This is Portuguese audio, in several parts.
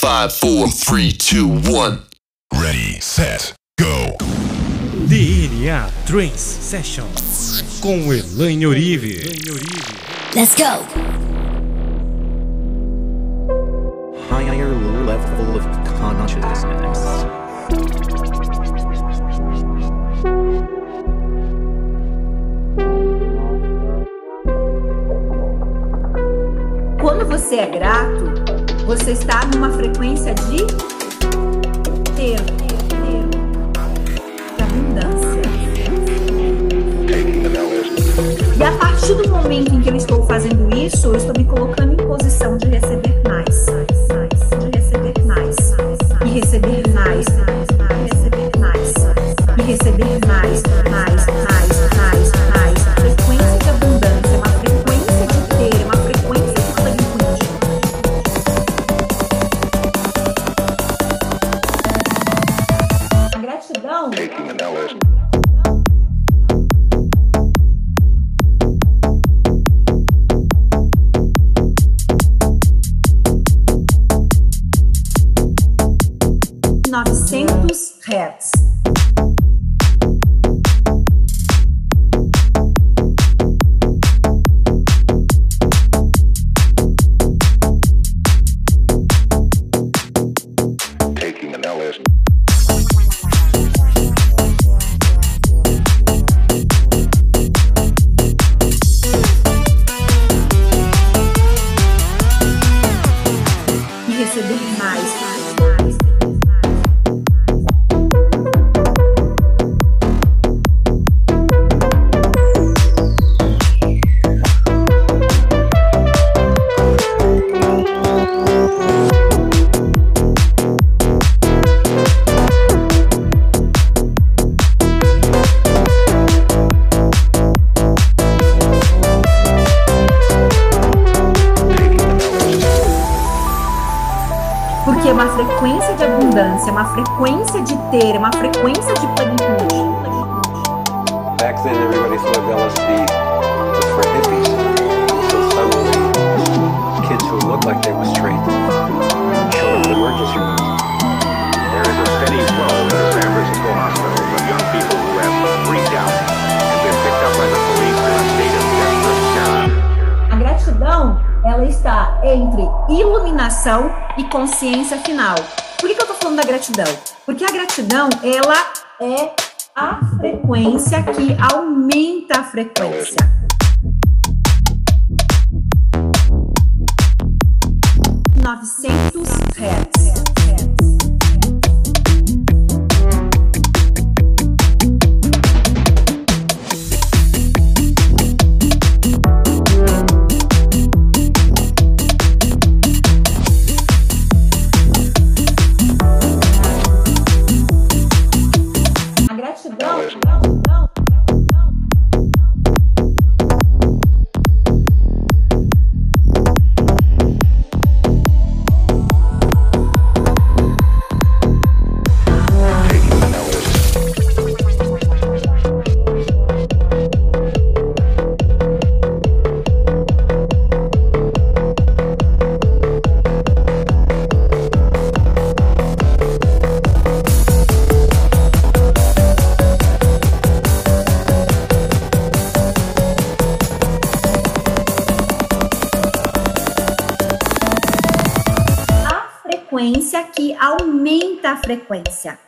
Five, four, three, two, one. Ready, set, go. DNA Trance Session com Elaine Orive. Let's go. higher level of consciousness. Quando você é grato, você está numa frequência de ter, abundância. E a partir do momento em que eu estou fazendo isso, eu estou me colocando em posição de receber mais, de receber mais, e receber mais, e abundância, é uma frequência de ter, é uma frequência de plenitude. Back then, everybody thought LSD was for hippies. So suddenly, kids who looked like they were straight showed up in emergency rooms. There is a steady flow to the San Francisco hospitals of young people who have freaked out and been picked up by the police in a state of desperate terror. A gratidão, ela está entre iluminação e consciência final. Por que, que eu tô falando da gratidão? Porque a gratidão, ela é a frequência que aumenta a frequência. Novecentos hertz. Frequência.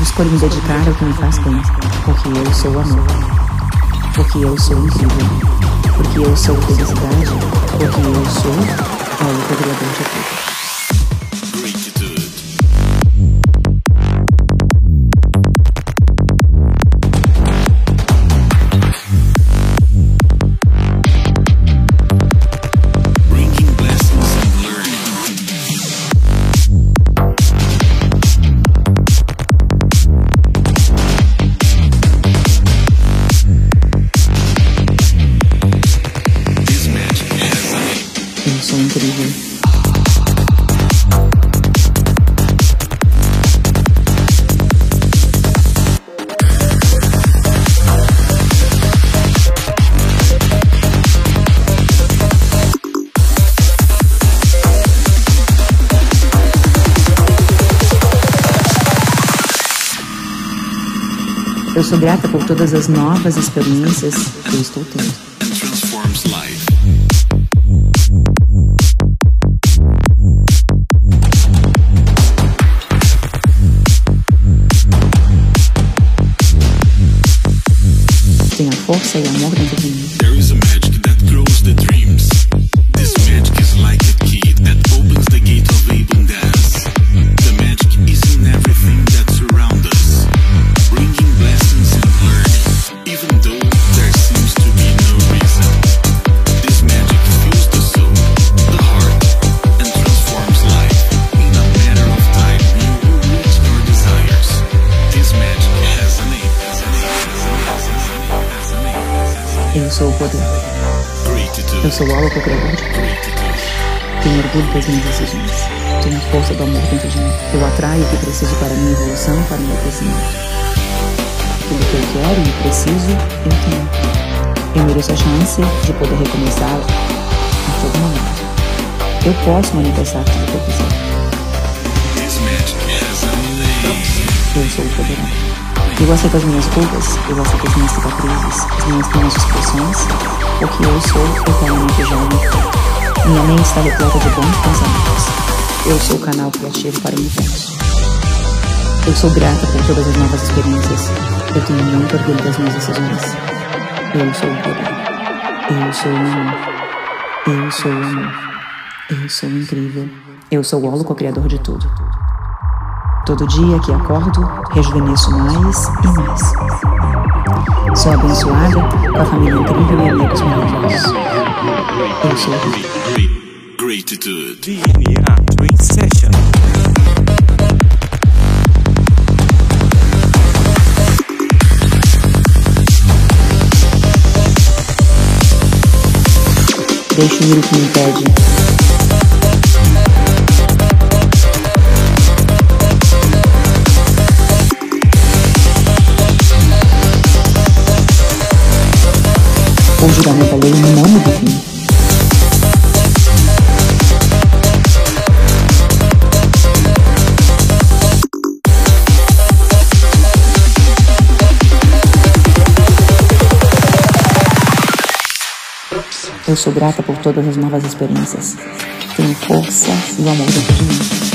Escolho me dedicar ao que me faz bem, porque eu sou amor. Porque eu sou incrível. Porque eu sou felicidade. Porque eu sou a única criador de tudo. Eu sou grata por todas as novas experiências que eu estou tendo. força e amor dentro Eu sou o poder. Eu sou o algo. Gratitude. Tenho orgulho das minhas decisões. Tenho a força do amor dentro de mim. Eu atraio o que preciso para a minha evolução e para o meu crescimento. Tudo que eu quero e preciso, eu tenho. Eu mereço a chance de poder recomeçar a todo momento. Eu posso manifestar tudo que eu quiser. Eu sou o poderoso. Eu aceito as minhas culpas, eu aceito as minhas cicatrizes, as minhas pequenas expressões, porque eu sou eternamente jovem. Minha mente está repleta de bons pensamentos. Eu sou o canal criativo para o universo. Eu sou grata por todas as novas experiências. Eu tenho muito orgulho das minhas decisões. Eu sou o poder. Eu sou o amor. Eu sou o amor. Eu sou incrível. Eu sou o holo co-criador de tudo. Todo dia que acordo, rejuvenesço mais e mais. Sou abençoada com a família incrível e amigos maravilhosos. Eu sou gratitude. DNA Session. O que me impede. Juramento alheio não me define. Eu sou grata por todas as novas experiências. Tenho força e amor dentro de mim.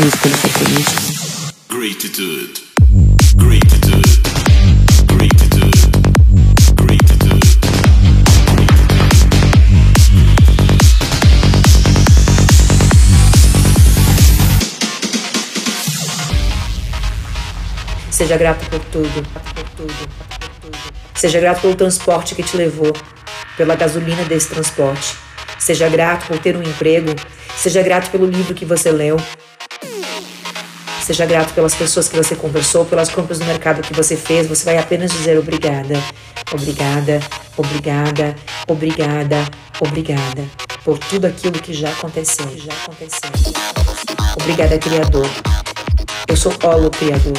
Gratitude. Gratitude. Gratitude. Gratitude. Seja grato por tudo, por tudo, por tudo. Seja grato pelo transporte que te levou, pela gasolina desse transporte. Seja grato por ter um emprego. Seja grato pelo livro que você leu. Seja grato pelas pessoas que você conversou, pelas compras no mercado que você fez. Você vai apenas dizer obrigada, obrigada, obrigada, obrigada, obrigada por tudo aquilo que já aconteceu, já aconteceu. Obrigada, Criador. Eu sou Olo Criador.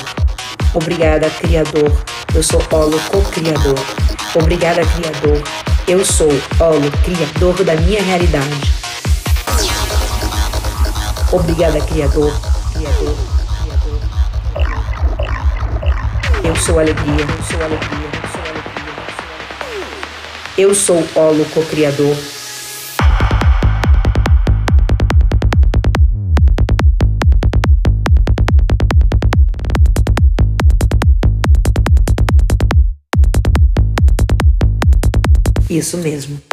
Obrigada, Criador. Eu sou Olo Co-Criador. Obrigada, Criador. Eu sou Olo Criador da minha realidade. Obrigada, Criador. Criador. Criador. Sou alegria. Sou alegria. Sou alegria. Eu sou Olo co-criador. Isso mesmo.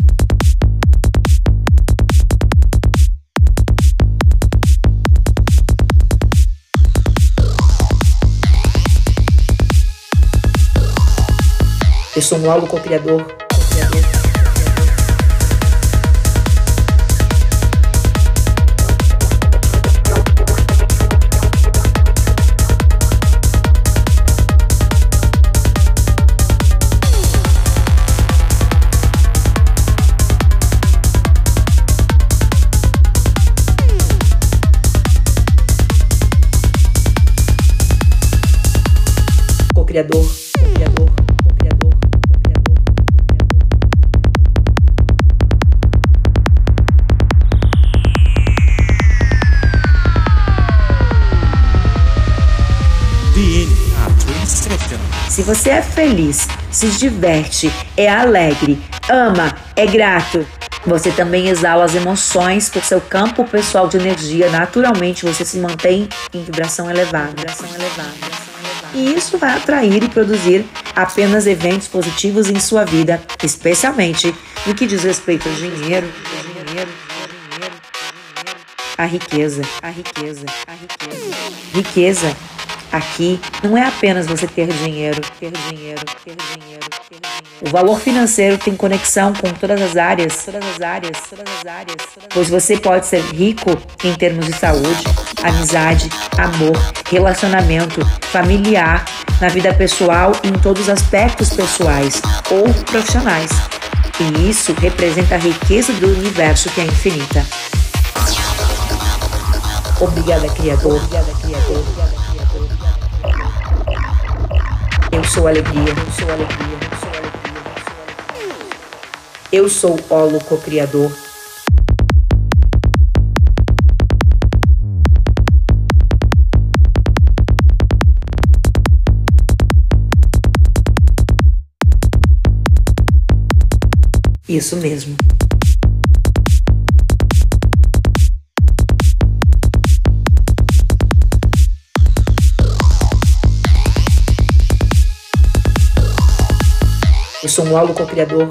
Eu sou um aluno co-criador. co-criador. Co-criador, Se você é feliz, se diverte, é alegre, ama, é grato, você também exala as emoções por seu campo pessoal de energia. Naturalmente, você se mantém em vibração elevada. Vibração elevada. E isso vai atrair e produzir apenas eventos positivos em sua vida, especialmente no que diz respeito ao dinheiro, dinheiro, a riqueza, a riqueza, a riqueza. Riqueza aqui não é apenas você ter dinheiro, ter dinheiro, ter dinheiro, ter dinheiro. O valor financeiro tem conexão com todas as áreas, todas as áreas, todas as áreas, pois você pode ser rico em termos de saúde, amizade, amor, relacionamento, familiar, na vida pessoal e em todos os aspectos pessoais ou profissionais. E isso representa a riqueza do universo que é infinita. Obrigada, Criador. Obrigada, Criador. Obrigada, sou alegria. Eu sou alegria. Eu sou alegria. Eu sou Olo co-criador. Isso mesmo. Eu sou um aluno co-criador.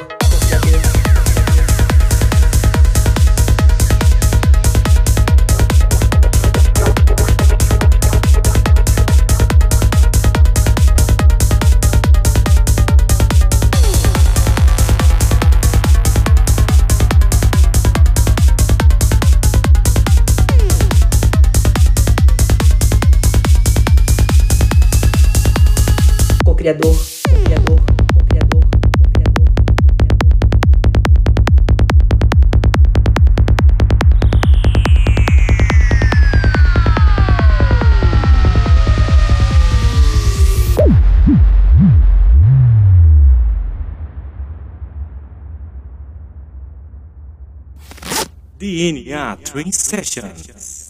co-criador. Co-criador. DNA Twin Sessions.